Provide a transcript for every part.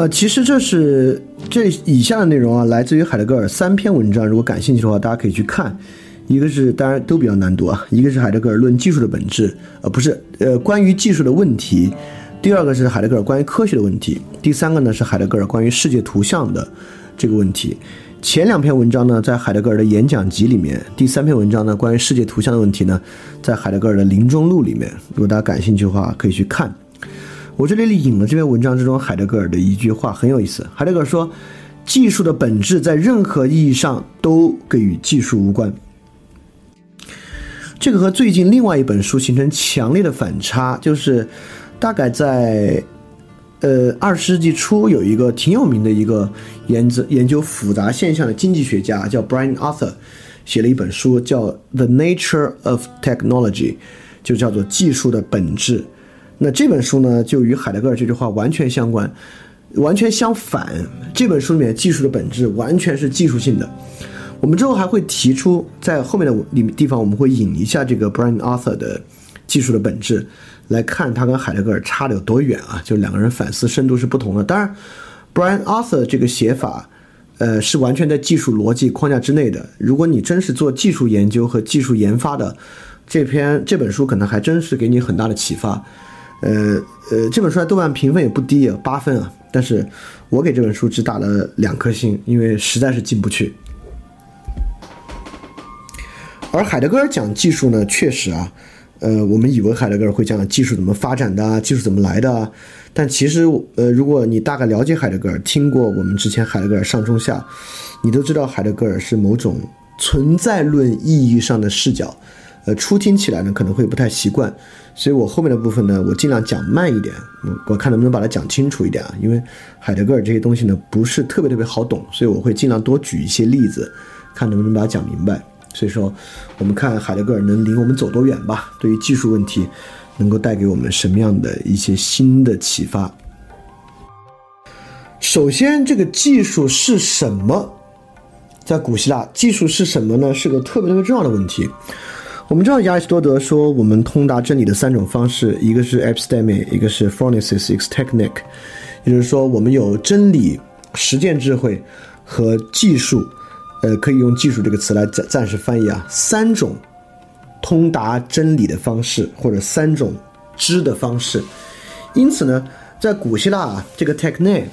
呃，其实这是这以下的内容啊，来自于海德格尔三篇文章。如果感兴趣的话，大家可以去看。一个是当然都比较难读啊，一个是海德格尔论技术的本质，呃，不是，呃，关于技术的问题。第二个是海德格尔关于科学的问题。第三个呢是海德格尔关于世界图像的这个问题。前两篇文章呢在海德格尔的演讲集里面，第三篇文章呢关于世界图像的问题呢在海德格尔的临终录里面。如果大家感兴趣的话，可以去看。我这里引了这篇文章之中海德格尔的一句话，很有意思。海德格尔说：“技术的本质在任何意义上都跟与技术无关。”这个和最近另外一本书形成强烈的反差，就是大概在呃二十世纪初有一个挺有名的一个研究研究复杂现象的经济学家叫 Brian Arthur，写了一本书叫《The Nature of Technology》，就叫做技术的本质。那这本书呢，就与海德格尔这句话完全相关，完全相反。这本书里面技术的本质完全是技术性的。我们之后还会提出，在后面的里地方，我们会引一下这个 Brian Arthur 的技术的本质，来看他跟海德格尔差的有多远啊！就两个人反思深度是不同的。当然，Brian Arthur 这个写法，呃，是完全在技术逻辑框架之内的。如果你真是做技术研究和技术研发的，这篇这本书可能还真是给你很大的启发。呃呃，这本书在豆瓣评分也不低啊，八分啊。但是我给这本书只打了两颗星，因为实在是进不去。而海德格尔讲技术呢，确实啊，呃，我们以为海德格尔会讲技术怎么发展的，技术怎么来的，但其实，呃，如果你大概了解海德格尔，听过我们之前海德格尔上中下，你都知道海德格尔是某种存在论意义上的视角，呃，初听起来呢可能会不太习惯，所以我后面的部分呢，我尽量讲慢一点，我我看能不能把它讲清楚一点啊，因为海德格尔这些东西呢不是特别特别好懂，所以我会尽量多举一些例子，看能不能把它讲明白。所以说，我们看海德格尔能领我们走多远吧？对于技术问题，能够带给我们什么样的一些新的启发？首先，这个技术是什么？在古希腊，技术是什么呢？是个特别特别重要的问题。我们知道亚里士多德说，我们通达真理的三种方式，一个是 episteme，一个是 phronesis，一个 technic，也就是说，我们有真理、实践智慧和技术。呃，可以用“技术”这个词来暂暂时翻译啊，三种通达真理的方式，或者三种知的方式。因此呢，在古希腊啊，这个 techne，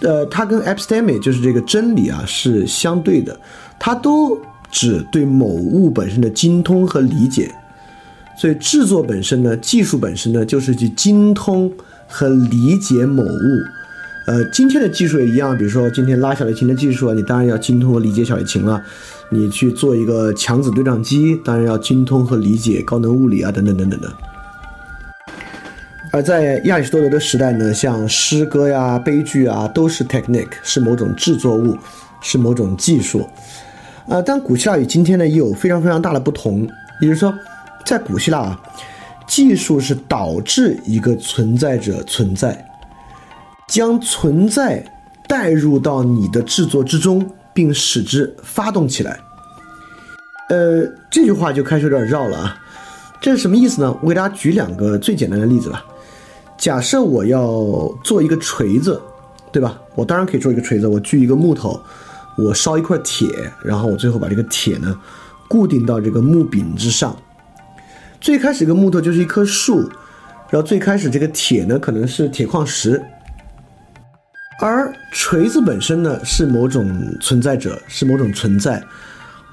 呃，它跟 episteme 就是这个真理啊是相对的，它都指对某物本身的精通和理解。所以制作本身呢，技术本身呢，就是去精通和理解某物。呃，今天的技术也一样，比如说今天拉小提琴的技术啊，你当然要精通和理解小提琴了；你去做一个强子对撞机，当然要精通和理解高能物理啊，等等等等的。而在亚里士多德的时代呢，像诗歌呀、悲剧啊，都是 technique，是某种制作物，是某种技术。呃，但古希腊与今天呢，也有非常非常大的不同。也就是说，在古希腊啊，技术是导致一个存在者存在。将存在带入到你的制作之中，并使之发动起来。呃，这句话就开始有点绕了啊。这是什么意思呢？我给大家举两个最简单的例子吧。假设我要做一个锤子，对吧？我当然可以做一个锤子。我锯一个木头，我烧一块铁，然后我最后把这个铁呢固定到这个木柄之上。最开始，这个木头就是一棵树，然后最开始这个铁呢可能是铁矿石。而锤子本身呢，是某种存在者，是某种存在。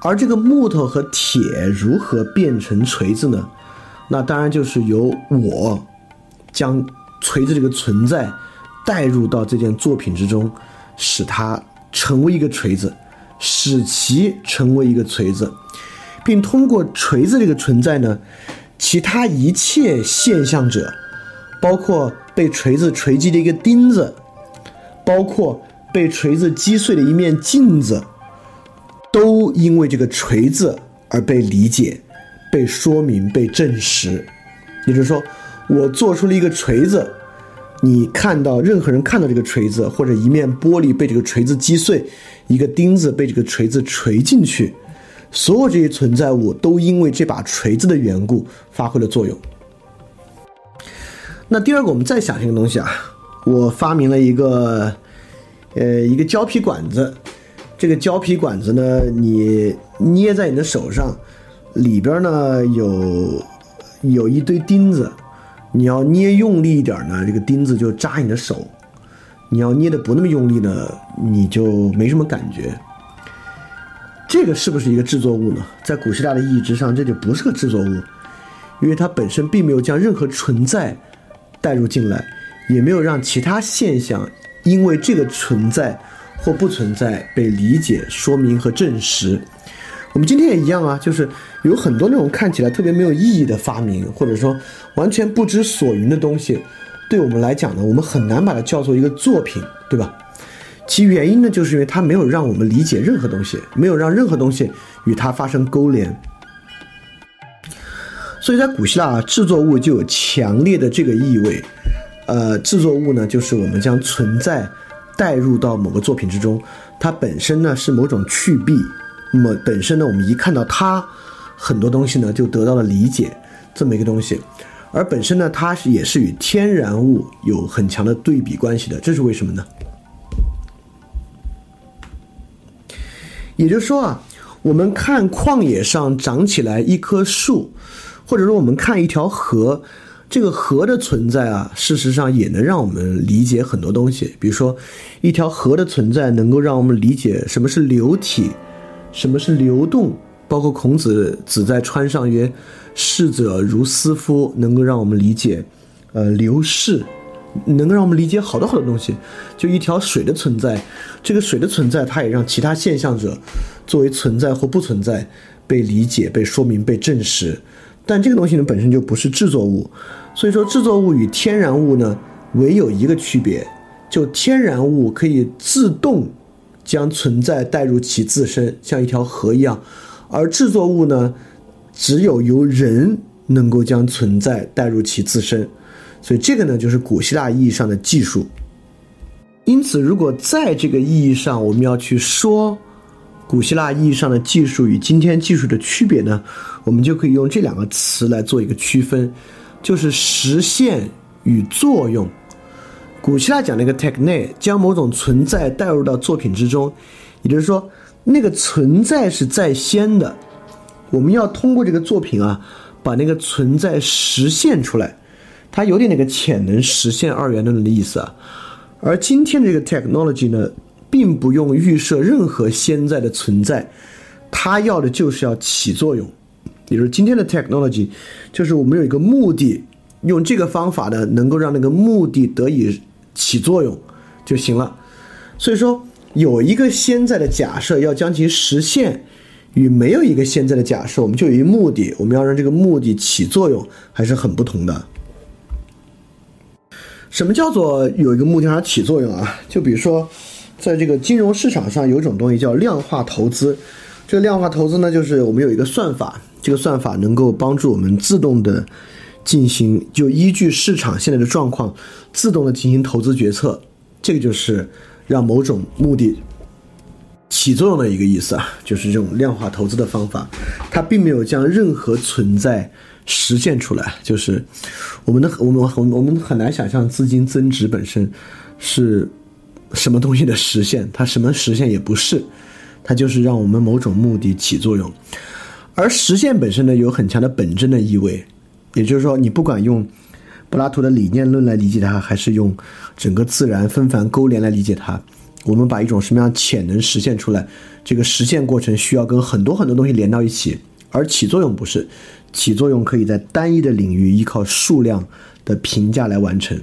而这个木头和铁如何变成锤子呢？那当然就是由我将锤子这个存在带入到这件作品之中，使它成为一个锤子，使其成为一个锤子，并通过锤子这个存在呢，其他一切现象者，包括被锤子锤击的一个钉子。包括被锤子击碎的一面镜子，都因为这个锤子而被理解、被说明、被证实。也就是说，我做出了一个锤子，你看到任何人看到这个锤子，或者一面玻璃被这个锤子击碎，一个钉子被这个锤子锤进去，所有这些存在物都因为这把锤子的缘故发挥了作用。那第二个，我们再想一个东西啊。我发明了一个，呃，一个胶皮管子。这个胶皮管子呢，你捏在你的手上，里边呢有有一堆钉子。你要捏用力一点呢，这个钉子就扎你的手；你要捏的不那么用力呢，你就没什么感觉。这个是不是一个制作物呢？在古希腊的意义之上，这就不是个制作物，因为它本身并没有将任何存在带入进来，也没有让其他现象因为这个存在。或不存在被理解、说明和证实。我们今天也一样啊，就是有很多那种看起来特别没有意义的发明，或者说完全不知所云的东西，对我们来讲呢，我们很难把它叫做一个作品，对吧？其原因呢，就是因为它没有让我们理解任何东西，没有让任何东西与它发生勾连。所以在古希腊，啊制作物就有强烈的这个意味。呃，制作物呢，就是我们将存在。带入到某个作品之中，它本身呢是某种去弊，那么本身呢，我们一看到它，很多东西呢就得到了理解，这么一个东西，而本身呢，它是也是与天然物有很强的对比关系的，这是为什么呢？也就是说啊，我们看旷野上长起来一棵树，或者说我们看一条河。这个河的存在啊，事实上也能让我们理解很多东西。比如说，一条河的存在能够让我们理解什么是流体，什么是流动。包括孔子“子在川上曰：逝者如斯夫”，能够让我们理解，呃，流逝，能够让我们理解好多好多东西。就一条水的存在，这个水的存在，它也让其他现象者作为存在或不存在被理解、被说明、被证实。但这个东西呢，本身就不是制作物。所以说，制作物与天然物呢，唯有一个区别，就天然物可以自动将存在带入其自身，像一条河一样；而制作物呢，只有由人能够将存在带入其自身。所以这个呢，就是古希腊意义上的技术。因此，如果在这个意义上，我们要去说古希腊意义上的技术与今天技术的区别呢，我们就可以用这两个词来做一个区分。就是实现与作用。古希腊讲那个 techne，将某种存在带入到作品之中，也就是说，那个存在是在先的。我们要通过这个作品啊，把那个存在实现出来。它有点那个潜能实现二元论的意思啊。而今天这个 technology 呢，并不用预设任何现在的存在，它要的就是要起作用。也就是今天的 technology，就是我们有一个目的，用这个方法呢，能够让那个目的得以起作用就行了。所以说，有一个现在的假设要将其实现，与没有一个现在的假设，我们就有一目的，我们要让这个目的起作用，还是很不同的。什么叫做有一个目的让它起作用啊？就比如说，在这个金融市场上有一种东西叫量化投资。这个量化投资呢，就是我们有一个算法，这个算法能够帮助我们自动的进行，就依据市场现在的状况，自动的进行投资决策。这个就是让某种目的起作用的一个意思啊，就是这种量化投资的方法，它并没有将任何存在实现出来。就是我们的我们很我们很难想象资金增值本身是什么东西的实现，它什么实现也不是。它就是让我们某种目的起作用，而实现本身呢有很强的本真的意味，也就是说，你不管用柏拉图的理念论来理解它，还是用整个自然纷繁勾连来理解它，我们把一种什么样潜能实现出来，这个实现过程需要跟很多很多东西连到一起，而起作用不是，起作用可以在单一的领域依靠数量的评价来完成。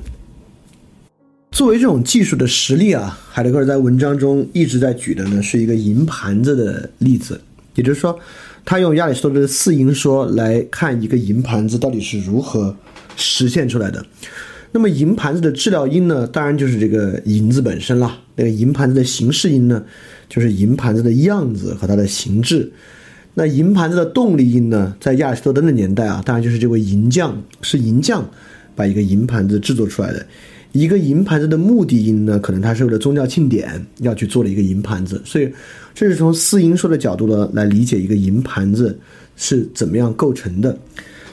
作为这种技术的实例啊，海德格尔在文章中一直在举的呢，是一个银盘子的例子。也就是说，他用亚里士多德的四因说来看一个银盘子到底是如何实现出来的。那么，银盘子的质料因呢，当然就是这个银子本身了。那个银盘子的形式因呢，就是银盘子的样子和它的形制。那银盘子的动力因呢，在亚里士多德的年代啊，当然就是这位银匠，是银匠把一个银盘子制作出来的。一个银盘子的目的因呢，可能它是为了宗教庆典要去做了一个银盘子，所以这是从四因说的角度呢来理解一个银盘子是怎么样构成的。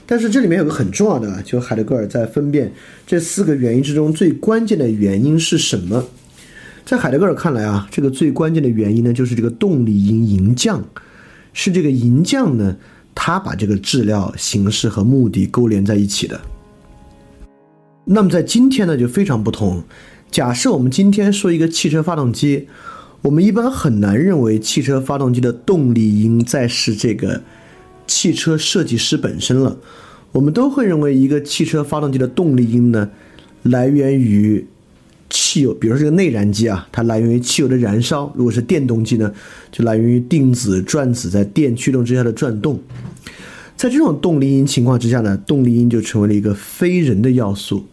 但是这里面有个很重要的，就海德格尔在分辨这四个原因之中最关键的原因是什么？在海德格尔看来啊，这个最关键的原因呢，就是这个动力因银降，是这个银降呢，它把这个质料、形式和目的勾连在一起的。那么在今天呢，就非常不同。假设我们今天说一个汽车发动机，我们一般很难认为汽车发动机的动力因在是这个汽车设计师本身了。我们都会认为一个汽车发动机的动力因呢，来源于汽油，比如说这个内燃机啊，它来源于汽油的燃烧；如果是电动机呢，就来源于定子、转子在电驱动之下的转动。在这种动力因情况之下呢，动力因就成为了一个非人的要素。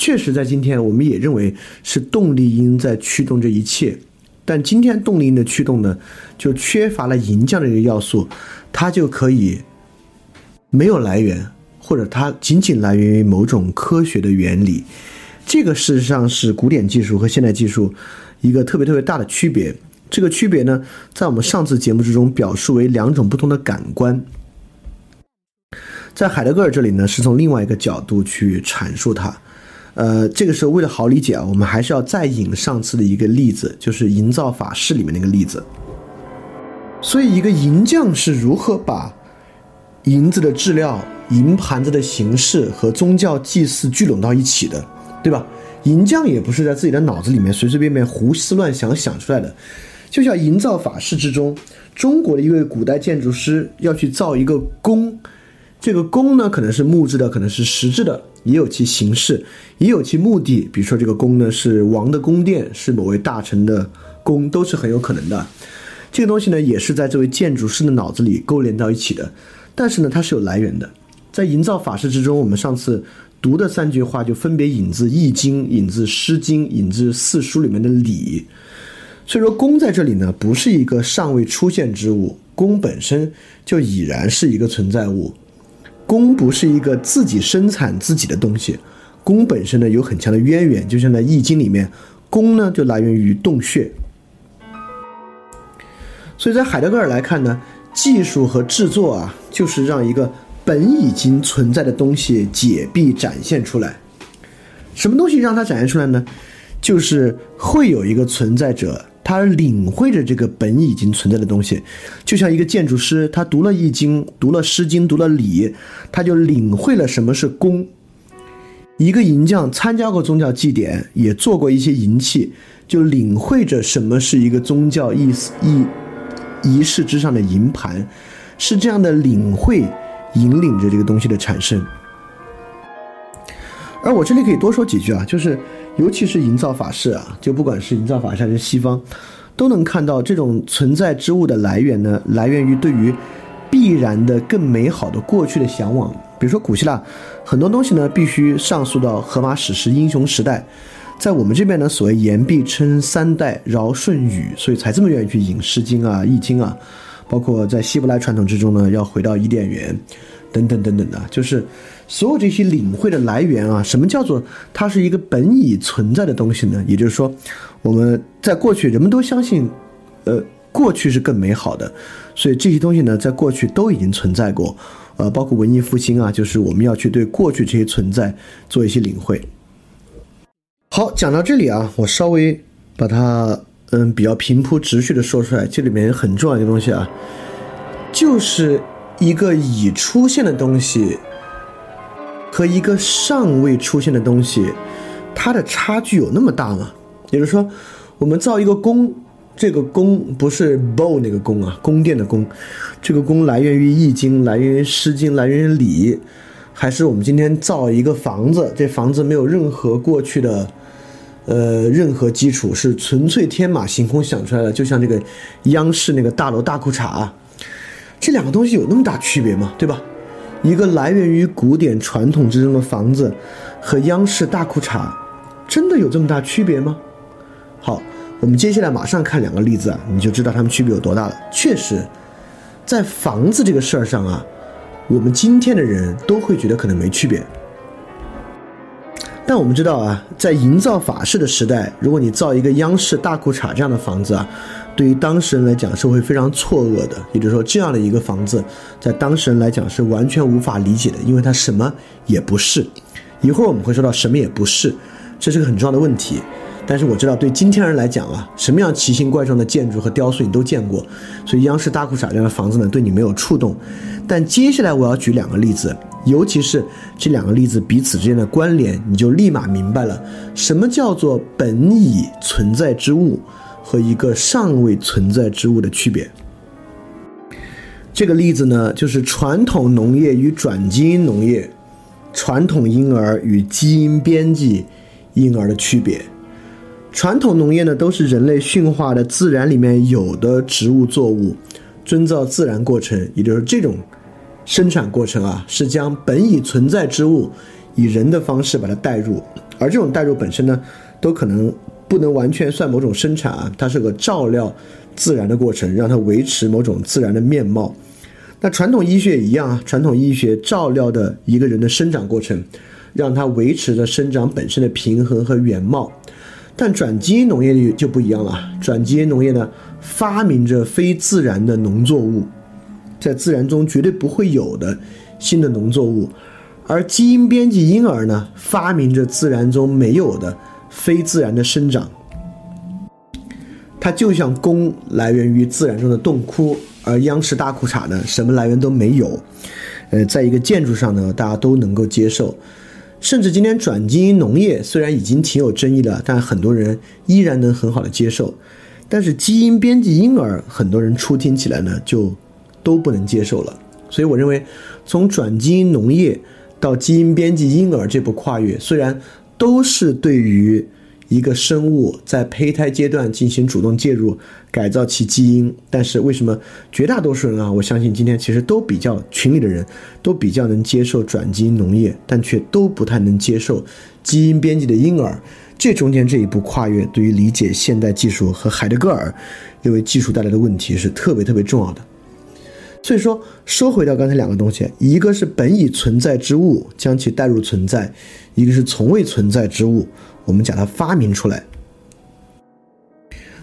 确实，在今天，我们也认为是动力因在驱动这一切，但今天动力因的驱动呢，就缺乏了银匠的这个要素，它就可以没有来源，或者它仅仅来源于某种科学的原理。这个事实上是古典技术和现代技术一个特别特别大的区别。这个区别呢，在我们上次节目之中表述为两种不同的感官。在海德格尔这里呢，是从另外一个角度去阐述它。呃，这个时候为了好理解啊，我们还是要再引上次的一个例子，就是营造法式里面那个例子。所以，一个银匠是如何把银子的质料、银盘子的形式和宗教祭祀聚拢到一起的，对吧？银匠也不是在自己的脑子里面随随便便胡思乱想想出来的。就像营造法式之中，中国的一位古代建筑师要去造一个宫。这个宫呢，可能是木质的，可能是石质的，也有其形式，也有其目的。比如说，这个宫呢是王的宫殿，是某位大臣的宫，都是很有可能的。这个东西呢，也是在这位建筑师的脑子里勾连到一起的。但是呢，它是有来源的。在营造法式之中，我们上次读的三句话就分别引自《易经》、引自《诗经》、引自四书里面的礼。所以说，宫在这里呢，不是一个尚未出现之物，宫本身就已然是一个存在物。弓不是一个自己生产自己的东西，弓本身呢有很强的渊源，就像在《易经》里面，弓呢就来源于洞穴。所以在海德格尔来看呢，技术和制作啊，就是让一个本已经存在的东西解闭展现出来。什么东西让它展现出来呢？就是会有一个存在者。他领会着这个本已经存在的东西，就像一个建筑师，他读了《易经》，读了《诗经》，读了礼，他就领会了什么是功。一个银匠参加过宗教祭典，也做过一些银器，就领会着什么是一个宗教意思仪仪式之上的银盘，是这样的领会引领着这个东西的产生。而我这里可以多说几句啊，就是。尤其是营造法式啊，就不管是营造法式还是西方，都能看到这种存在之物的来源呢，来源于对于必然的更美好的过去的向往。比如说古希腊，很多东西呢必须上溯到荷马史诗英雄时代，在我们这边呢，所谓言必称三代尧舜禹，所以才这么愿意去引《诗经》啊、《易经》啊，包括在希伯来传统之中呢，要回到伊甸园，等等等等的，就是。所有这些领会的来源啊，什么叫做它是一个本已存在的东西呢？也就是说，我们在过去人们都相信，呃，过去是更美好的，所以这些东西呢，在过去都已经存在过，呃，包括文艺复兴啊，就是我们要去对过去这些存在做一些领会。好，讲到这里啊，我稍微把它嗯比较平铺直叙的说出来，这里面很重要的东西啊，就是一个已出现的东西。和一个尚未出现的东西，它的差距有那么大吗？也就是说，我们造一个宫，这个宫不是 bow 那个宫啊，宫殿的宫，这个宫来源于易经，来源于诗经，来源于礼，还是我们今天造一个房子，这房子没有任何过去的，呃，任何基础，是纯粹天马行空想出来的，就像这个央视那个大楼大裤衩，这两个东西有那么大区别吗？对吧？一个来源于古典传统之中的房子，和央视大裤衩，真的有这么大区别吗？好，我们接下来马上看两个例子啊，你就知道它们区别有多大了。确实，在房子这个事儿上啊，我们今天的人都会觉得可能没区别。但我们知道啊，在营造法式的时代，如果你造一个央视大裤衩这样的房子啊，对于当事人来讲是会非常错愕的。也就是说，这样的一个房子，在当事人来讲是完全无法理解的，因为它什么也不是。一会儿我们会说到什么也不是，这是个很重要的问题。但是我知道，对今天人来讲啊，什么样奇形怪状的建筑和雕塑你都见过，所以央视大裤衩这样的房子呢，对你没有触动。但接下来我要举两个例子，尤其是这两个例子彼此之间的关联，你就立马明白了什么叫做本已存在之物和一个尚未存在之物的区别。这个例子呢，就是传统农业与转基因农业，传统婴儿与基因编辑婴儿的区别。传统农业呢，都是人类驯化的自然里面有的植物作物，遵照自然过程，也就是这种生产过程啊，是将本已存在之物以人的方式把它带入，而这种带入本身呢，都可能不能完全算某种生产啊，它是个照料自然的过程，让它维持某种自然的面貌。那传统医学也一样啊，传统医学照料的一个人的生长过程，让它维持着生长本身的平衡和原貌。但转基因农业就不一样了。转基因农业呢，发明着非自然的农作物，在自然中绝对不会有的新的农作物；而基因编辑婴儿呢，发明着自然中没有的非自然的生长。它就像弓来源于自然中的洞窟，而央视大裤衩呢，什么来源都没有。呃，在一个建筑上呢，大家都能够接受。甚至今天转基因农业虽然已经挺有争议的，但很多人依然能很好的接受。但是基因编辑婴儿，很多人初听起来呢就都不能接受了。所以我认为，从转基因农业到基因编辑婴儿这步跨越，虽然都是对于。一个生物在胚胎阶段进行主动介入改造其基因，但是为什么绝大多数人啊，我相信今天其实都比较群里的人都比较能接受转基因农业，但却都不太能接受基因编辑的婴儿。这中间这一步跨越，对于理解现代技术和海德格尔因为技术带来的问题是特别特别重要的。所以说，说回到刚才两个东西，一个是本已存在之物将其带入存在，一个是从未存在之物。我们讲它发明出来，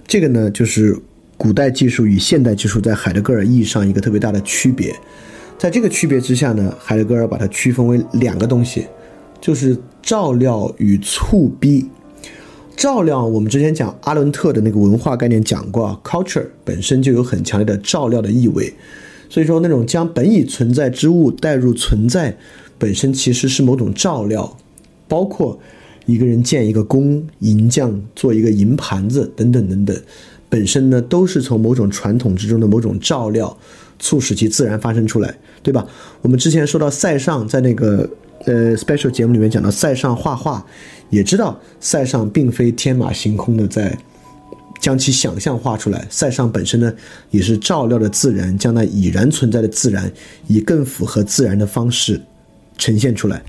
这个呢，就是古代技术与现代技术在海德格尔意义上一个特别大的区别。在这个区别之下呢，海德格尔把它区分为两个东西，就是照料与促逼。照料，我们之前讲阿伦特的那个文化概念讲过，culture 本身就有很强烈的照料的意味，所以说那种将本已存在之物带入存在，本身其实是某种照料，包括。一个人建一个宫，银匠做一个银盘子，等等等等，本身呢都是从某种传统之中的某种照料，促使其自然发生出来，对吧？我们之前说到塞尚在那个呃 special 节目里面讲到塞尚画画，也知道塞尚并非天马行空的在将其想象画出来，塞尚本身呢也是照料的自然，将那已然存在的自然以更符合自然的方式呈现出来。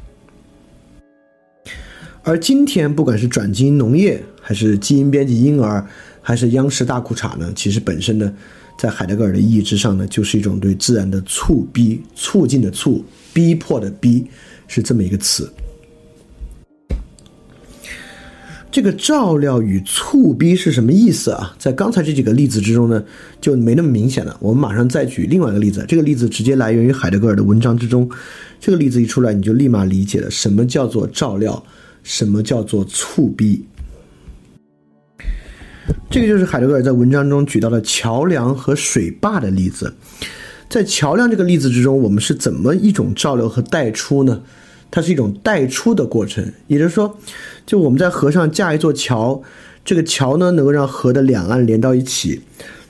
而今天，不管是转基因农业，还是基因编辑婴儿，还是央视大裤衩呢，其实本身呢，在海德格尔的意义之上呢，就是一种对自然的促逼、促进的促、逼迫的逼，是这么一个词。这个照料与促逼是什么意思啊？在刚才这几个例子之中呢，就没那么明显了。我们马上再举另外一个例子，这个例子直接来源于海德格尔的文章之中。这个例子一出来，你就立马理解了什么叫做照料。什么叫做促逼？这个就是海德格尔在文章中举到的桥梁和水坝的例子。在桥梁这个例子之中，我们是怎么一种照流和带出呢？它是一种带出的过程，也就是说，就我们在河上架一座桥，这个桥呢能够让河的两岸连到一起，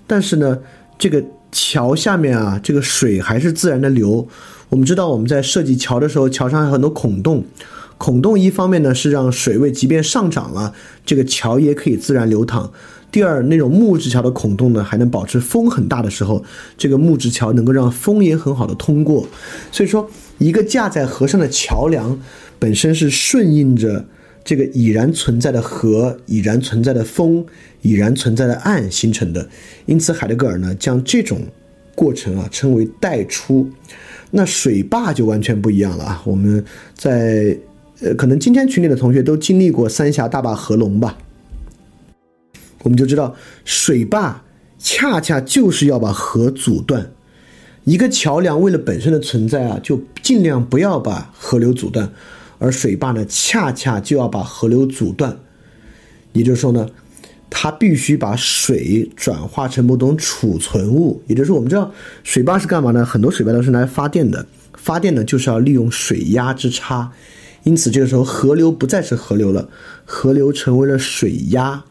但是呢，这个桥下面啊，这个水还是自然的流。我们知道我们在设计桥的时候，桥上有很多孔洞。孔洞一方面呢是让水位即便上涨了，这个桥也可以自然流淌。第二，那种木质桥的孔洞呢还能保持风很大的时候，这个木质桥能够让风也很好的通过。所以说，一个架在河上的桥梁本身是顺应着这个已然存在的河、已然存在的风、已然存在的岸形成的。因此，海德格尔呢将这种过程啊称为带出。那水坝就完全不一样了啊！我们在呃，可能今天群里的同学都经历过三峡大坝合龙吧？我们就知道，水坝恰恰就是要把河阻断。一个桥梁为了本身的存在啊，就尽量不要把河流阻断，而水坝呢，恰恰就要把河流阻断。也就是说呢，它必须把水转化成某种储存物。也就是说，我们知道水坝是干嘛呢？很多水坝都是来发电的，发电呢就是要利用水压之差。因此，这个时候河流不再是河流了，河流成为了水压，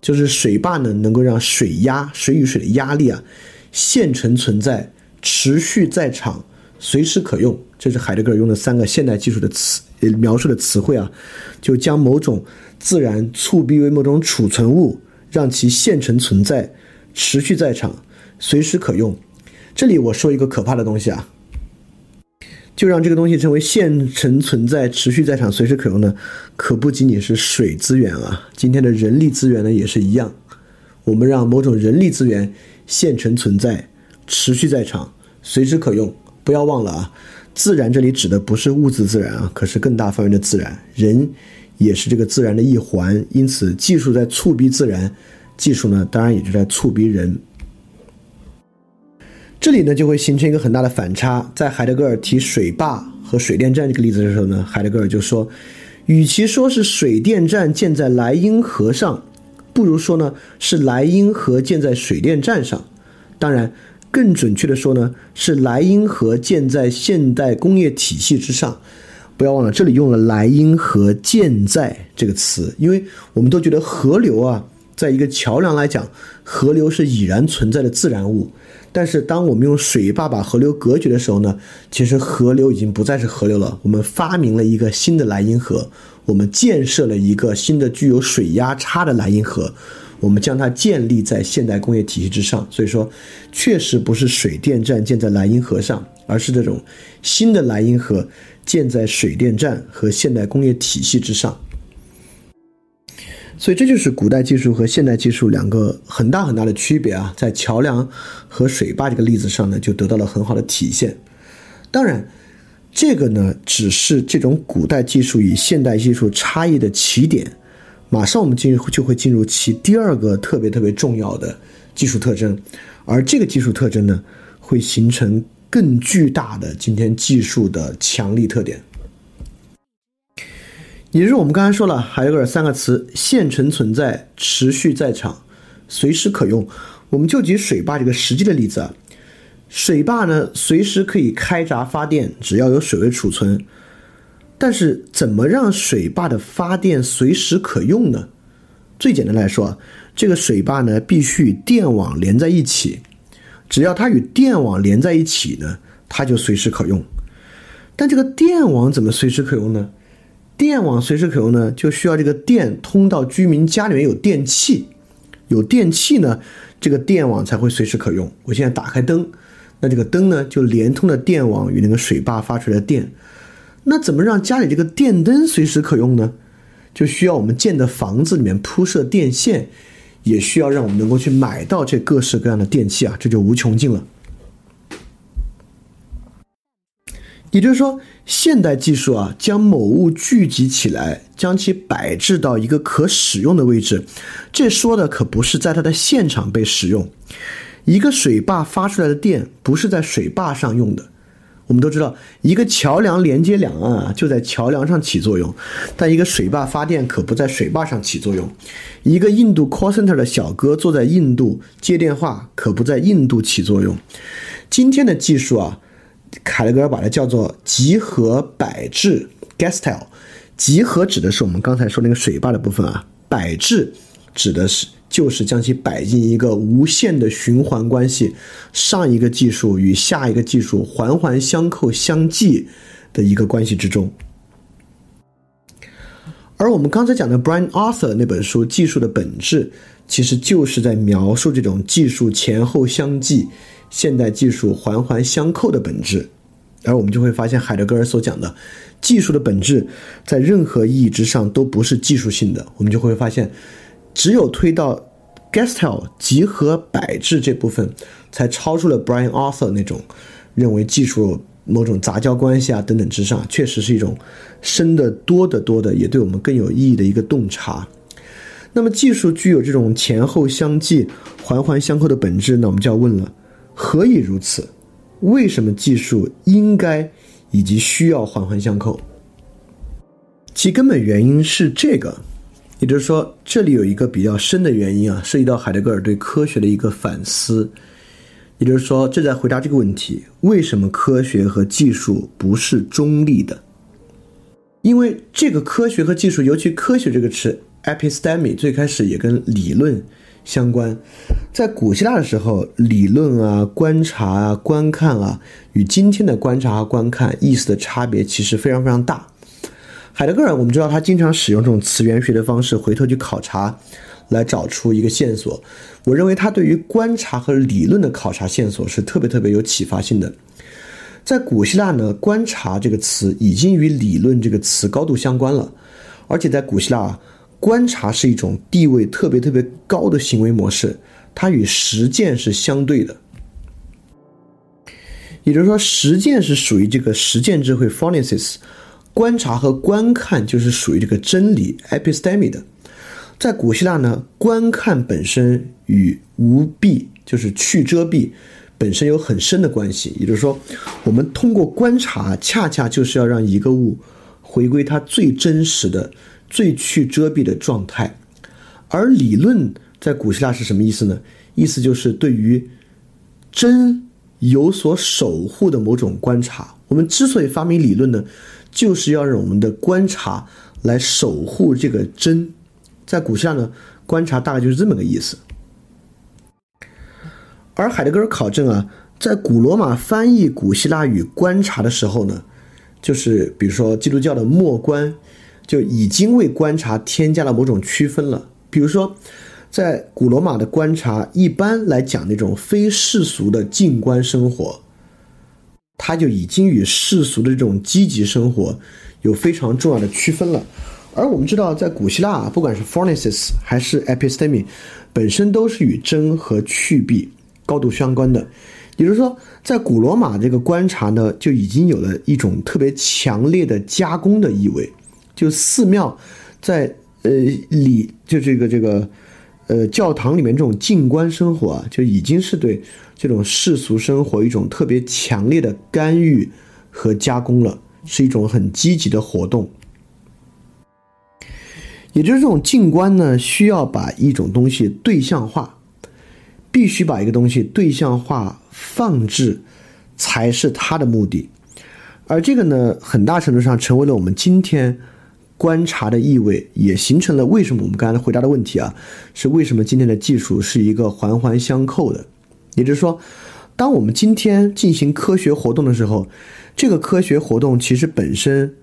就是水坝呢能够让水压、水与水的压力啊现成存在、持续在场、随时可用。这是海德格尔用的三个现代技术的词描述的词汇啊，就将某种自然促逼为某种储存物，让其现成存在、持续在场、随时可用。这里我说一个可怕的东西啊。就让这个东西成为现成存在、持续在场、随时可用的，可不仅仅是水资源啊。今天的人力资源呢也是一样，我们让某种人力资源现成存在、持续在场、随时可用。不要忘了啊，自然这里指的不是物质自然啊，可是更大范围的自然，人也是这个自然的一环。因此，技术在促逼自然，技术呢当然也就在促逼人。这里呢就会形成一个很大的反差。在海德格尔提水坝和水电站这个例子的时候呢，海德格尔就说，与其说是水电站建在莱茵河上，不如说呢是莱茵河建在水电站上。当然，更准确的说呢是莱茵河建在现代工业体系之上。不要忘了，这里用了“莱茵河建在”这个词，因为我们都觉得河流啊，在一个桥梁来讲，河流是已然存在的自然物。但是，当我们用水坝把河流隔绝的时候呢，其实河流已经不再是河流了。我们发明了一个新的莱茵河，我们建设了一个新的具有水压差的莱茵河，我们将它建立在现代工业体系之上。所以说，确实不是水电站建在莱茵河上，而是这种新的莱茵河建在水电站和现代工业体系之上。所以这就是古代技术和现代技术两个很大很大的区别啊，在桥梁和水坝这个例子上呢，就得到了很好的体现。当然，这个呢只是这种古代技术与现代技术差异的起点。马上我们进入就会进入其第二个特别特别重要的技术特征，而这个技术特征呢，会形成更巨大的今天技术的强力特点。也就是我们刚才说了，海格尔三个词：现成存在、持续在场、随时可用。我们就举水坝这个实际的例子啊，水坝呢随时可以开闸发电，只要有水位储存。但是怎么让水坝的发电随时可用呢？最简单来说，这个水坝呢必须与电网连在一起，只要它与电网连在一起呢，它就随时可用。但这个电网怎么随时可用呢？电网随时可用呢，就需要这个电通到居民家里面有电器，有电器呢，这个电网才会随时可用。我现在打开灯，那这个灯呢就连通了电网与那个水坝发出来的电。那怎么让家里这个电灯随时可用呢？就需要我们建的房子里面铺设电线，也需要让我们能够去买到这各式各样的电器啊，这就无穷尽了。也就是说，现代技术啊，将某物聚集起来，将其摆置到一个可使用的位置。这说的可不是在它的现场被使用。一个水坝发出来的电不是在水坝上用的。我们都知道，一个桥梁连接两岸啊，就在桥梁上起作用。但一个水坝发电可不在水坝上起作用。一个印度 call center 的小哥坐在印度接电话，可不在印度起作用。今天的技术啊。凯勒格尔把它叫做集合摆置 （gestile）。集合指的是我们刚才说那个水坝的部分啊，摆置指的是就是将其摆进一个无限的循环关系，上一个技术与下一个技术环环相扣相继的一个关系之中。而我们刚才讲的 Brian Arthur 那本书《技术的本质》，其实就是在描述这种技术前后相继。现代技术环环相扣的本质，而我们就会发现海德格尔所讲的技术的本质，在任何意义之上都不是技术性的。我们就会发现，只有推到 Gestalt 集合摆置这部分，才超出了 Brian Arthur 那种认为技术某种杂交关系啊等等之上，确实是一种深的多得多的，也对我们更有意义的一个洞察。那么技术具有这种前后相继、环环相扣的本质，那我们就要问了：何以如此？为什么技术应该以及需要环环相扣？其根本原因是这个，也就是说，这里有一个比较深的原因啊，涉及到海德格尔对科学的一个反思。也就是说，这在回答这个问题：为什么科学和技术不是中立的？因为这个科学和技术，尤其“科学”这个词 （episteme） 最开始也跟理论相关。在古希腊的时候，理论啊、观察啊、观看啊，与今天的观察和观看意思的差别其实非常非常大。海德格尔，我们知道他经常使用这种词源学的方式，回头去考察。来找出一个线索，我认为他对于观察和理论的考察线索是特别特别有启发性的。在古希腊呢，观察这个词已经与理论这个词高度相关了，而且在古希腊，观察是一种地位特别特别高的行为模式，它与实践是相对的。也就是说，实践是属于这个实践智慧 （phronesis），观察和观看就是属于这个真理 （episteme） 的。在古希腊呢，观看本身与无蔽，就是去遮蔽，本身有很深的关系。也就是说，我们通过观察，恰恰就是要让一个物回归它最真实的、最去遮蔽的状态。而理论在古希腊是什么意思呢？意思就是对于真有所守护的某种观察。我们之所以发明理论呢，就是要让我们的观察来守护这个真。在古希腊呢，观察大概就是这么个意思。而海德格尔考证啊，在古罗马翻译古希腊语“观察”的时候呢，就是比如说基督教的末观，就已经为观察添加了某种区分了。比如说，在古罗马的观察，一般来讲那种非世俗的静观生活，它就已经与世俗的这种积极生活有非常重要的区分了。而我们知道，在古希腊啊，不管是 phronesis 还是 episteme，本身都是与真和去蔽高度相关的。也就是说，在古罗马这个观察呢，就已经有了一种特别强烈的加工的意味。就寺庙在呃里，就这个这个呃教堂里面这种静观生活啊，就已经是对这种世俗生活一种特别强烈的干预和加工了，是一种很积极的活动。也就是这种静观呢，需要把一种东西对象化，必须把一个东西对象化放置，才是它的目的。而这个呢，很大程度上成为了我们今天观察的意味，也形成了为什么我们刚才回答的问题啊，是为什么今天的技术是一个环环相扣的。也就是说，当我们今天进行科学活动的时候，这个科学活动其实本身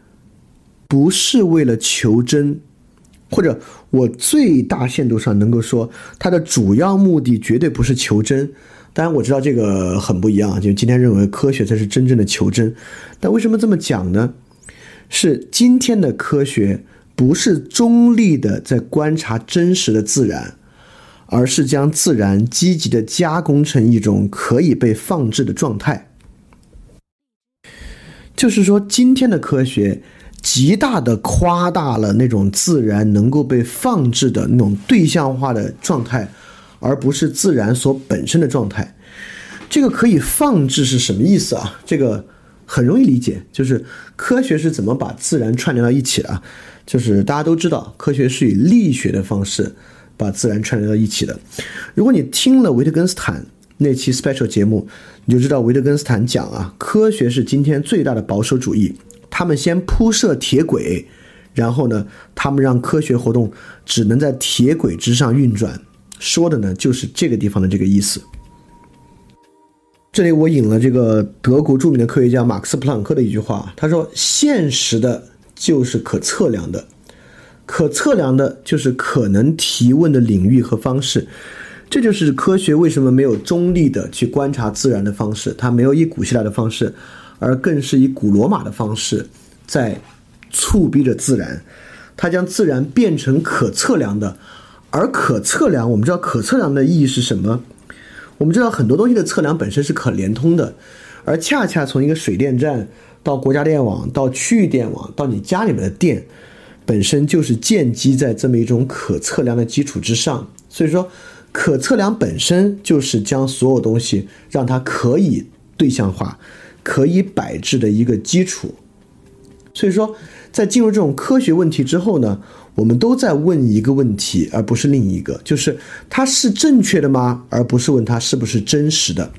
不是为了求真。或者我最大限度上能够说，它的主要目的绝对不是求真。当然我知道这个很不一样，就今天认为科学才是真正的求真。但为什么这么讲呢？是今天的科学不是中立的在观察真实的自然，而是将自然积极的加工成一种可以被放置的状态。就是说，今天的科学。极大的夸大了那种自然能够被放置的那种对象化的状态，而不是自然所本身的状态。这个可以放置是什么意思啊？这个很容易理解，就是科学是怎么把自然串联到一起的啊。就是大家都知道，科学是以力学的方式把自然串联到一起的。如果你听了维特根斯坦那期 special 节目，你就知道维特根斯坦讲啊，科学是今天最大的保守主义。他们先铺设铁轨，然后呢，他们让科学活动只能在铁轨之上运转。说的呢，就是这个地方的这个意思。这里我引了这个德国著名的科学家马克思·普朗克的一句话，他说：“现实的就是可测量的，可测量的就是可能提问的领域和方式。这就是科学为什么没有中立的去观察自然的方式，它没有以古希腊的方式。”而更是以古罗马的方式，在促逼着自然，它将自然变成可测量的，而可测量，我们知道可测量的意义是什么？我们知道很多东西的测量本身是可连通的，而恰恰从一个水电站到国家电网，到区域电网，到你家里面的电，本身就是建基在这么一种可测量的基础之上。所以说，可测量本身就是将所有东西让它可以对象化、可以摆置的一个基础。所以说，在进入这种科学问题之后呢，我们都在问一个问题，而不是另一个，就是它是正确的吗？而不是问它是不是真实的。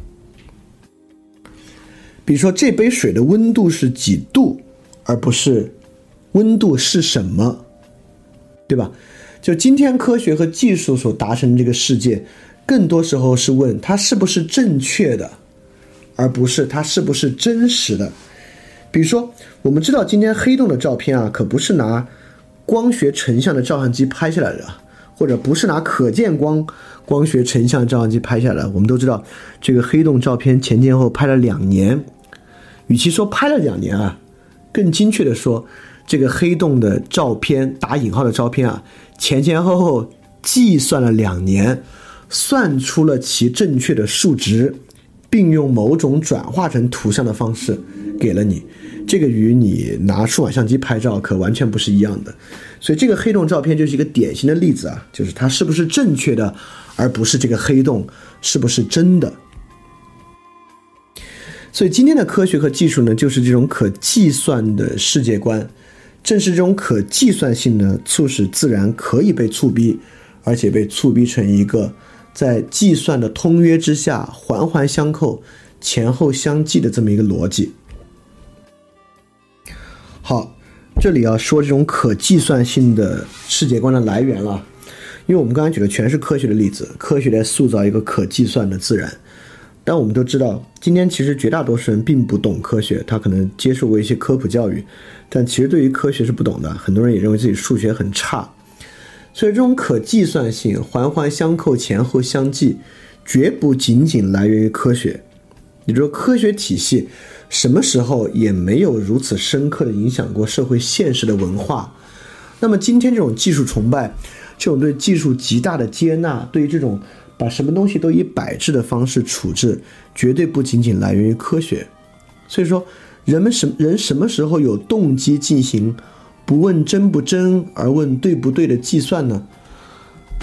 比如说，这杯水的温度是几度，而不是温度是什么，对吧？就今天科学和技术所达成的这个世界，更多时候是问它是不是正确的，而不是它是不是真实的。比如说，我们知道今天黑洞的照片啊，可不是拿光学成像的照相机拍下来的，或者不是拿可见光光学成像照相机拍下来。我们都知道，这个黑洞照片前前后后拍了两年，与其说拍了两年啊，更精确的说，这个黑洞的照片打引号的照片啊，前前后后计算了两年，算出了其正确的数值，并用某种转化成图像的方式给了你。这个与你拿数码相机拍照可完全不是一样的，所以这个黑洞照片就是一个典型的例子啊，就是它是不是正确的，而不是这个黑洞是不是真的。所以今天的科学和技术呢，就是这种可计算的世界观，正是这种可计算性呢，促使自然可以被促逼，而且被促逼成一个在计算的通约之下环环相扣、前后相继的这么一个逻辑。好，这里要说这种可计算性的世界观的来源了，因为我们刚才举的全是科学的例子，科学在塑造一个可计算的自然。但我们都知道，今天其实绝大多数人并不懂科学，他可能接受过一些科普教育，但其实对于科学是不懂的。很多人也认为自己数学很差，所以这种可计算性环环相扣、前后相继，绝不仅仅来源于科学。也就是说，科学体系。什么时候也没有如此深刻的影响过社会现实的文化。那么今天这种技术崇拜，这种对技术极大的接纳，对于这种把什么东西都以摆置的方式处置，绝对不仅仅来源于科学。所以说，人们什人什么时候有动机进行不问真不真而问对不对的计算呢？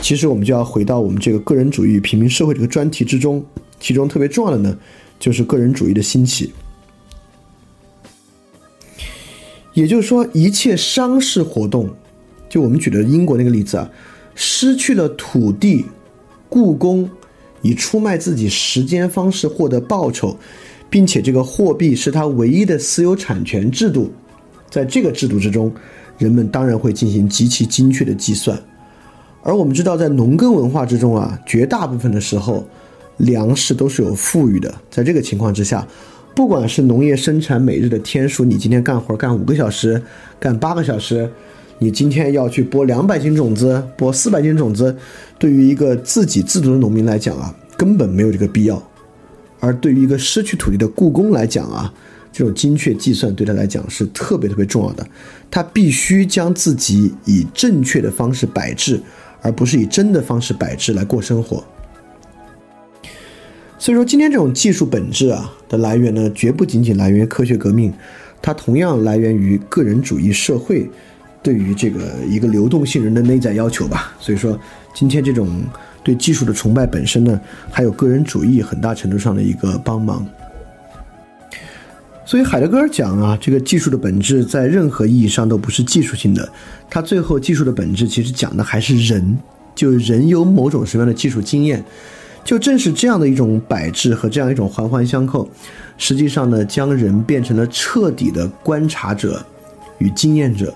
其实我们就要回到我们这个个人主义与平民社会这个专题之中，其中特别重要的呢，就是个人主义的兴起。也就是说，一切商事活动，就我们举的英国那个例子啊，失去了土地、故宫，以出卖自己时间方式获得报酬，并且这个货币是他唯一的私有产权制度，在这个制度之中，人们当然会进行极其精确的计算。而我们知道，在农耕文化之中啊，绝大部分的时候，粮食都是有富裕的，在这个情况之下。不管是农业生产每日的天数，你今天干活干五个小时，干八个小时，你今天要去播两百斤种子，播四百斤种子，对于一个自给自足的农民来讲啊，根本没有这个必要；而对于一个失去土地的故宫来讲啊，这种精确计算对他来讲是特别特别重要的，他必须将自己以正确的方式摆置，而不是以真的方式摆置来过生活。所以说，今天这种技术本质啊的来源呢，绝不仅仅来源于科学革命，它同样来源于个人主义社会对于这个一个流动性人的内在要求吧。所以说，今天这种对技术的崇拜本身呢，还有个人主义很大程度上的一个帮忙。所以海德格尔讲啊，这个技术的本质在任何意义上都不是技术性的，他最后技术的本质其实讲的还是人，就人有某种什么样的技术经验。就正是这样的一种摆置和这样一种环环相扣，实际上呢，将人变成了彻底的观察者与经验者。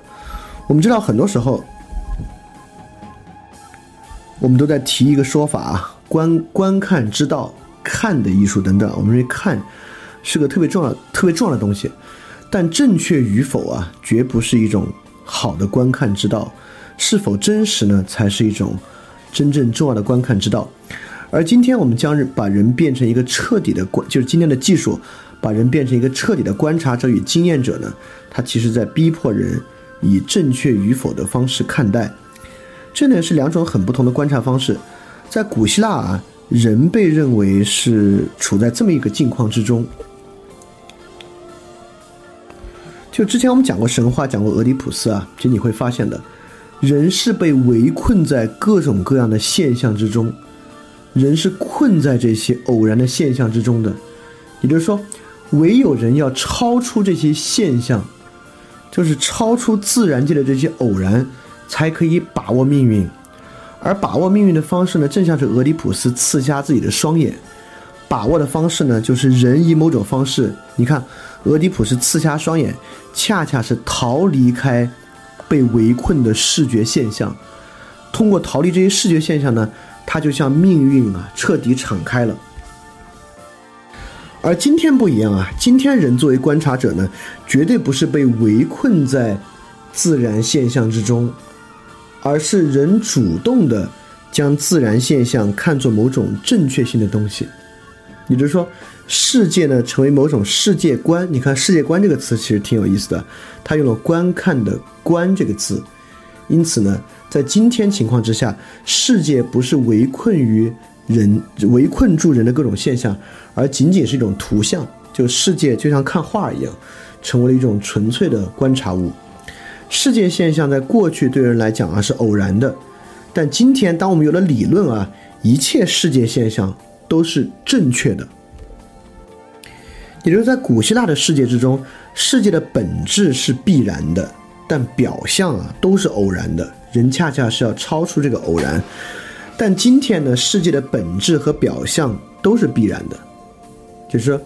我们知道，很多时候我们都在提一个说法啊，观观看之道、看的艺术等等。我们认为看是个特别重要、特别重要的东西，但正确与否啊，绝不是一种好的观看之道。是否真实呢，才是一种真正重要的观看之道。而今天我们将把人变成一个彻底的观，就是今天的技术，把人变成一个彻底的观察者与经验者呢？它其实在逼迫人以正确与否的方式看待。这呢是两种很不同的观察方式。在古希腊啊，人被认为是处在这么一个境况之中，就之前我们讲过神话，讲过俄狄浦斯啊，其实你会发现的，人是被围困在各种各样的现象之中，人是困在这些偶然的现象之中的。也就是说，唯有人要超出这些现象，就是超出自然界的这些偶然，才可以把握命运。而把握命运的方式呢，正像是俄狄浦斯刺瞎自己的双眼。把握的方式呢，就是人以某种方式，你看，俄狄浦斯刺瞎双眼，恰恰是逃离开被围困的视觉现象。通过逃离这些视觉现象呢，他就向命运啊彻底敞开了。而今天不一样啊，今天人作为观察者呢，绝对不是被围困在自然现象之中，而是人主动的将自然现象看作某种正确性的东西。也就是说，世界呢成为某种世界观。你看“世界观”这个词其实挺有意思的，它用了“观看”的“观”这个字。因此呢，在今天情况之下，世界不是围困于人、围困住人的各种现象，而仅仅是一种图像。就世界就像看画一样，成为了一种纯粹的观察物。世界现象在过去对人来讲啊是偶然的，但今天当我们有了理论啊，一切世界现象。都是正确的，也就是在古希腊的世界之中，世界的本质是必然的，但表象啊都是偶然的。人恰恰是要超出这个偶然，但今天呢，世界的本质和表象都是必然的，就是说，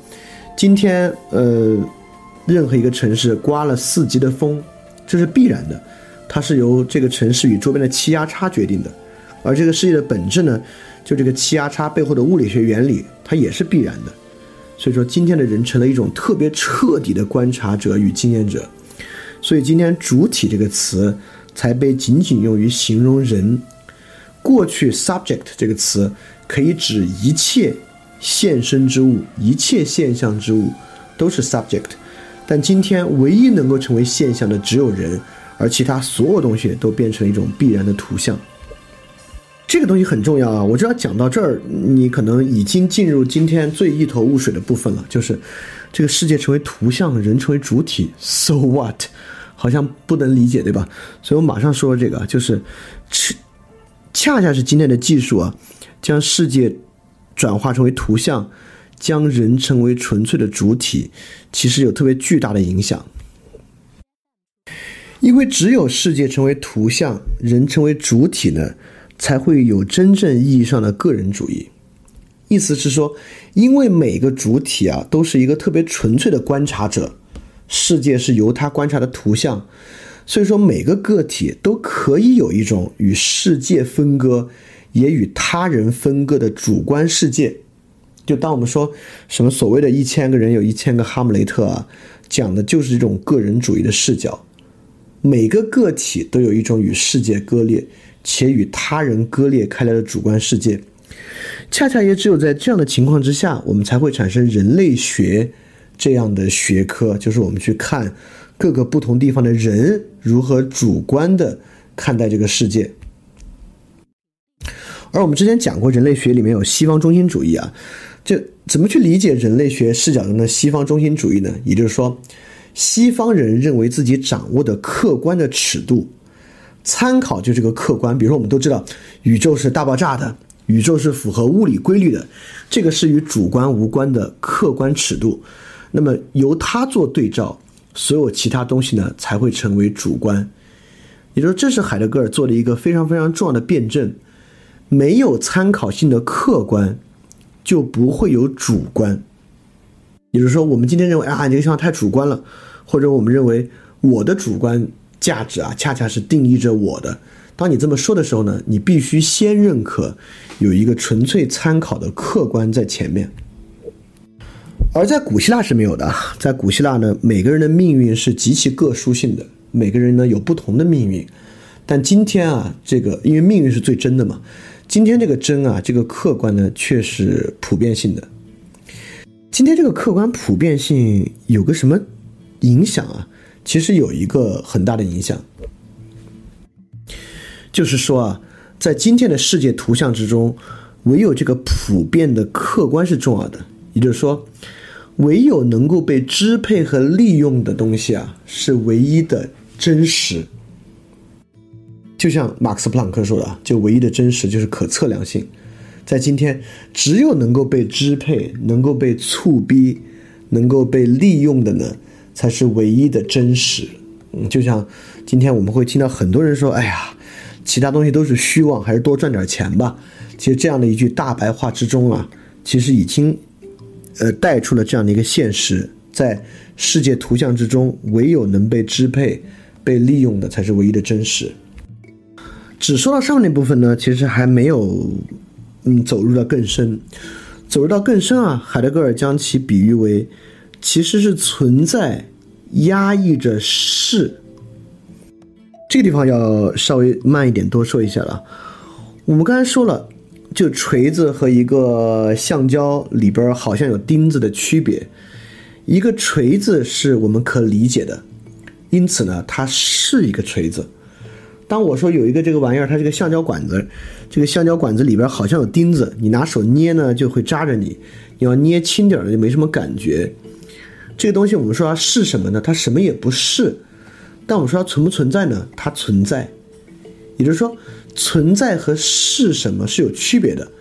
今天呃，任何一个城市刮了四级的风，这是必然的，它是由这个城市与周边的气压差决定的，而这个世界的本质呢？就这个气压差背后的物理学原理，它也是必然的。所以说，今天的人成了一种特别彻底的观察者与经验者。所以今天“主体”这个词才被仅仅用于形容人。过去 “subject” 这个词可以指一切现身之物、一切现象之物都是 subject，但今天唯一能够成为现象的只有人，而其他所有东西都变成一种必然的图像。这个东西很重要啊！我知道讲到这儿，你可能已经进入今天最一头雾水的部分了，就是这个世界成为图像，人成为主体，so what？好像不能理解，对吧？所以我马上说这个，就是恰恰恰是今天的技术啊，将世界转化成为图像，将人成为纯粹的主体，其实有特别巨大的影响。因为只有世界成为图像，人成为主体呢？才会有真正意义上的个人主义，意思是说，因为每个主体啊都是一个特别纯粹的观察者，世界是由他观察的图像，所以说每个个体都可以有一种与世界分割，也与他人分割的主观世界。就当我们说什么所谓的一千个人有一千个哈姆雷特啊，讲的就是这种个人主义的视角，每个个体都有一种与世界割裂。且与他人割裂开来的主观世界，恰恰也只有在这样的情况之下，我们才会产生人类学这样的学科，就是我们去看各个不同地方的人如何主观的看待这个世界。而我们之前讲过，人类学里面有西方中心主义啊，就怎么去理解人类学视角中的西方中心主义呢？也就是说，西方人认为自己掌握的客观的尺度。参考就这个客观，比如说我们都知道宇宙是大爆炸的，宇宙是符合物理规律的，这个是与主观无关的客观尺度。那么由它做对照，所有其他东西呢才会成为主观。也就是这是海德格尔做的一个非常非常重要的辩证：没有参考性的客观，就不会有主观。也就是说，我们今天认为啊，这个地方太主观了，或者我们认为我的主观。价值啊，恰恰是定义着我的。当你这么说的时候呢，你必须先认可有一个纯粹参考的客观在前面。而在古希腊是没有的，在古希腊呢，每个人的命运是极其个殊性的，每个人呢有不同的命运。但今天啊，这个因为命运是最真的嘛，今天这个真啊，这个客观呢却是普遍性的。今天这个客观普遍性有个什么影响啊？其实有一个很大的影响，就是说啊，在今天的世界图像之中，唯有这个普遍的客观是重要的。也就是说，唯有能够被支配和利用的东西啊，是唯一的真实。就像马克思·普朗克说的，就唯一的真实就是可测量性。在今天，只有能够被支配、能够被促逼、能够被利用的呢，才是唯一的真实。嗯，就像今天我们会听到很多人说：“哎呀，其他东西都是虚妄，还是多赚点钱吧。”其实这样的一句大白话之中啊，其实已经，呃，带出了这样的一个现实：在世界图像之中，唯有能被支配、被利用的，才是唯一的真实。只说到上面那部分呢，其实还没有。嗯，走入到更深，走入到更深啊！海德格尔将其比喻为，其实是存在压抑着事。这个地方要稍微慢一点，多说一下了。我们刚才说了，就锤子和一个橡胶里边好像有钉子的区别。一个锤子是我们可理解的，因此呢，它是一个锤子。当我说有一个这个玩意儿，它是个橡胶管子，这个橡胶管子里边好像有钉子，你拿手捏呢就会扎着你，你要捏轻点儿就没什么感觉。这个东西我们说它是什么呢？它什么也不是。但我们说它存不存在呢？它存在。也就是说，存在和是什么是有区别的。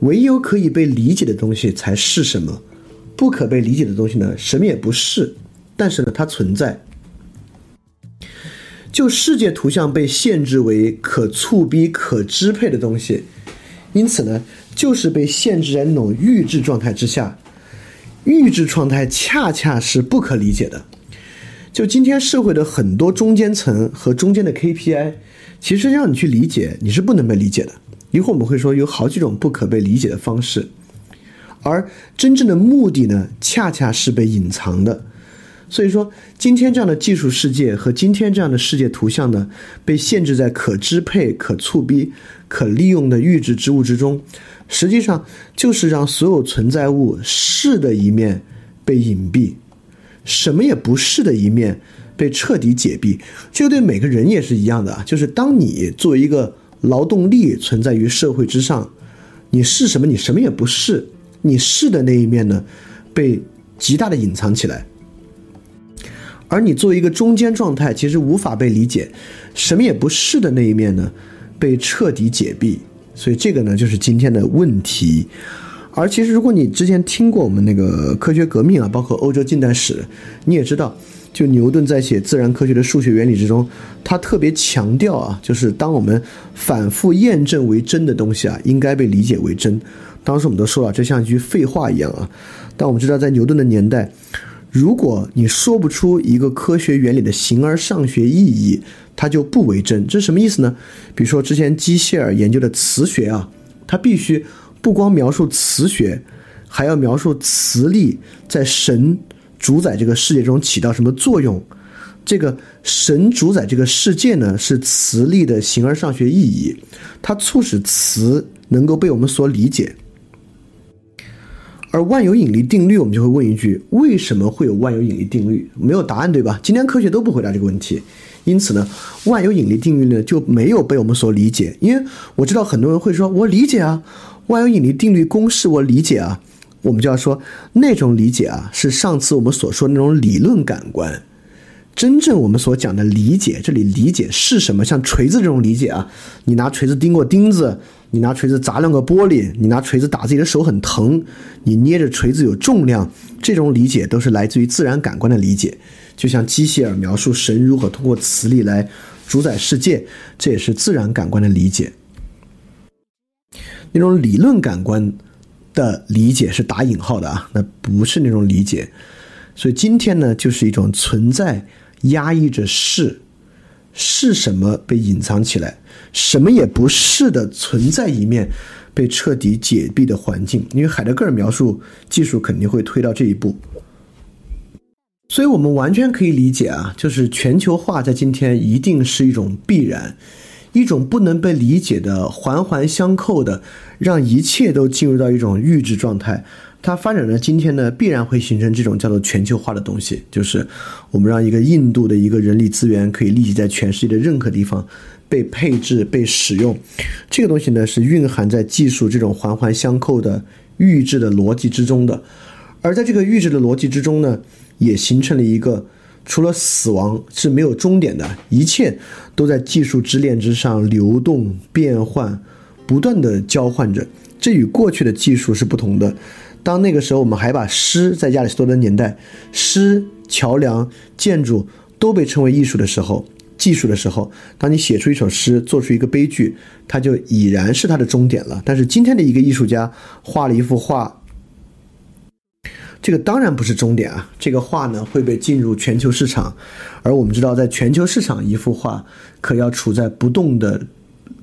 唯有可以被理解的东西才是什么，不可被理解的东西呢，什么也不是。但是呢，它存在。就世界图像被限制为可促逼、可支配的东西，因此呢，就是被限制在那种预制状态之下。预制状态恰恰是不可理解的。就今天社会的很多中间层和中间的 KPI，其实让你去理解，你是不能被理解的。一会儿我们会说有好几种不可被理解的方式，而真正的目的呢，恰恰是被隐藏的。所以说，今天这样的技术世界和今天这样的世界图像呢，被限制在可支配、可促逼、可利用的预制之物之中，实际上就是让所有存在物是的一面被隐蔽，什么也不是的一面被彻底解蔽。这个对每个人也是一样的，就是当你作为一个劳动力存在于社会之上，你是什么？你什么也不是，你是的那一面呢，被极大的隐藏起来。而你作为一个中间状态，其实无法被理解，什么也不是的那一面呢，被彻底解蔽。所以这个呢，就是今天的问题。而其实，如果你之前听过我们那个科学革命啊，包括欧洲近代史，你也知道，就牛顿在写自然科学的数学原理之中，他特别强调啊，就是当我们反复验证为真的东西啊，应该被理解为真。当时我们都说了，这像一句废话一样啊。但我们知道，在牛顿的年代。如果你说不出一个科学原理的形而上学意义，它就不为真。这是什么意思呢？比如说之前机械尔研究的磁学啊，它必须不光描述磁学，还要描述磁力在神主宰这个世界中起到什么作用。这个神主宰这个世界呢，是磁力的形而上学意义，它促使磁能够被我们所理解。而万有引力定律，我们就会问一句：为什么会有万有引力定律？没有答案，对吧？今天科学都不回答这个问题，因此呢，万有引力定律呢就没有被我们所理解。因为我知道很多人会说：“我理解啊，万有引力定律公式我理解啊。”我们就要说，那种理解啊，是上次我们所说的那种理论感官。真正我们所讲的理解，这里理解是什么？像锤子这种理解啊，你拿锤子钉过钉子。你拿锤子砸两个玻璃，你拿锤子打自己的手很疼，你捏着锤子有重量，这种理解都是来自于自然感官的理解。就像机械尔描述神如何通过磁力来主宰世界，这也是自然感官的理解。那种理论感官的理解是打引号的啊，那不是那种理解。所以今天呢，就是一种存在压抑着是。是什么被隐藏起来，什么也不是的存在一面被彻底解闭的环境？因为海德格尔描述技术肯定会推到这一步，所以我们完全可以理解啊，就是全球化在今天一定是一种必然，一种不能被理解的环环相扣的，让一切都进入到一种预制状态。它发展到今天呢，必然会形成这种叫做全球化的东西，就是我们让一个印度的一个人力资源可以立即在全世界的任何地方被配置、被使用。这个东西呢，是蕴含在技术这种环环相扣的预制的逻辑之中的。而在这个预制的逻辑之中呢，也形成了一个除了死亡是没有终点的，一切都在技术之链之上流动变换，不断的交换着。这与过去的技术是不同的。当那个时候，我们还把诗在亚里士多德年代，诗、桥梁、建筑都被称为艺术的时候，技术的时候，当你写出一首诗，做出一个悲剧，它就已然是它的终点了。但是今天的一个艺术家画了一幅画，这个当然不是终点啊。这个画呢会被进入全球市场，而我们知道，在全球市场，一幅画可要处在不动的、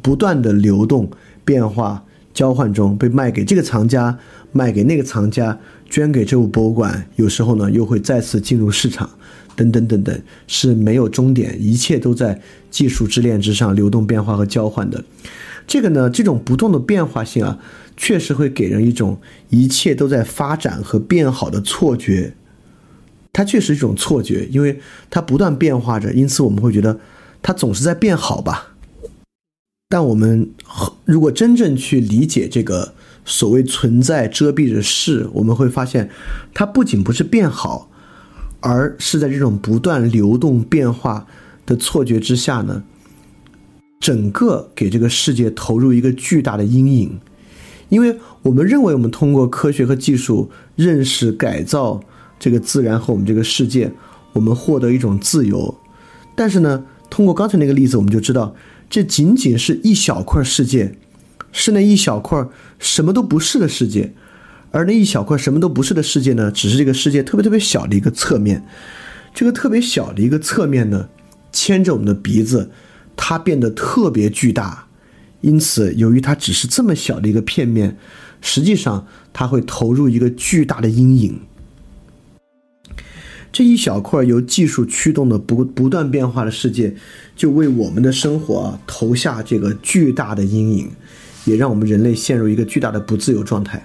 不断的流动变化。交换中被卖给这个藏家，卖给那个藏家，捐给这部博物馆，有时候呢又会再次进入市场，等等等等，是没有终点，一切都在技术之链之上流动变化和交换的。这个呢，这种不动的变化性啊，确实会给人一种一切都在发展和变好的错觉。它确实是一种错觉，因为它不断变化着，因此我们会觉得它总是在变好吧。但我们如果真正去理解这个所谓存在遮蔽着事，我们会发现，它不仅不是变好，而是在这种不断流动变化的错觉之下呢，整个给这个世界投入一个巨大的阴影。因为我们认为我们通过科学和技术认识改造这个自然和我们这个世界，我们获得一种自由。但是呢，通过刚才那个例子，我们就知道。这仅仅是一小块世界，是那一小块什么都不是的世界，而那一小块什么都不是的世界呢，只是这个世界特别特别小的一个侧面。这个特别小的一个侧面呢，牵着我们的鼻子，它变得特别巨大。因此，由于它只是这么小的一个片面，实际上它会投入一个巨大的阴影。这一小块由技术驱动的不不断变化的世界，就为我们的生活投下这个巨大的阴影，也让我们人类陷入一个巨大的不自由状态。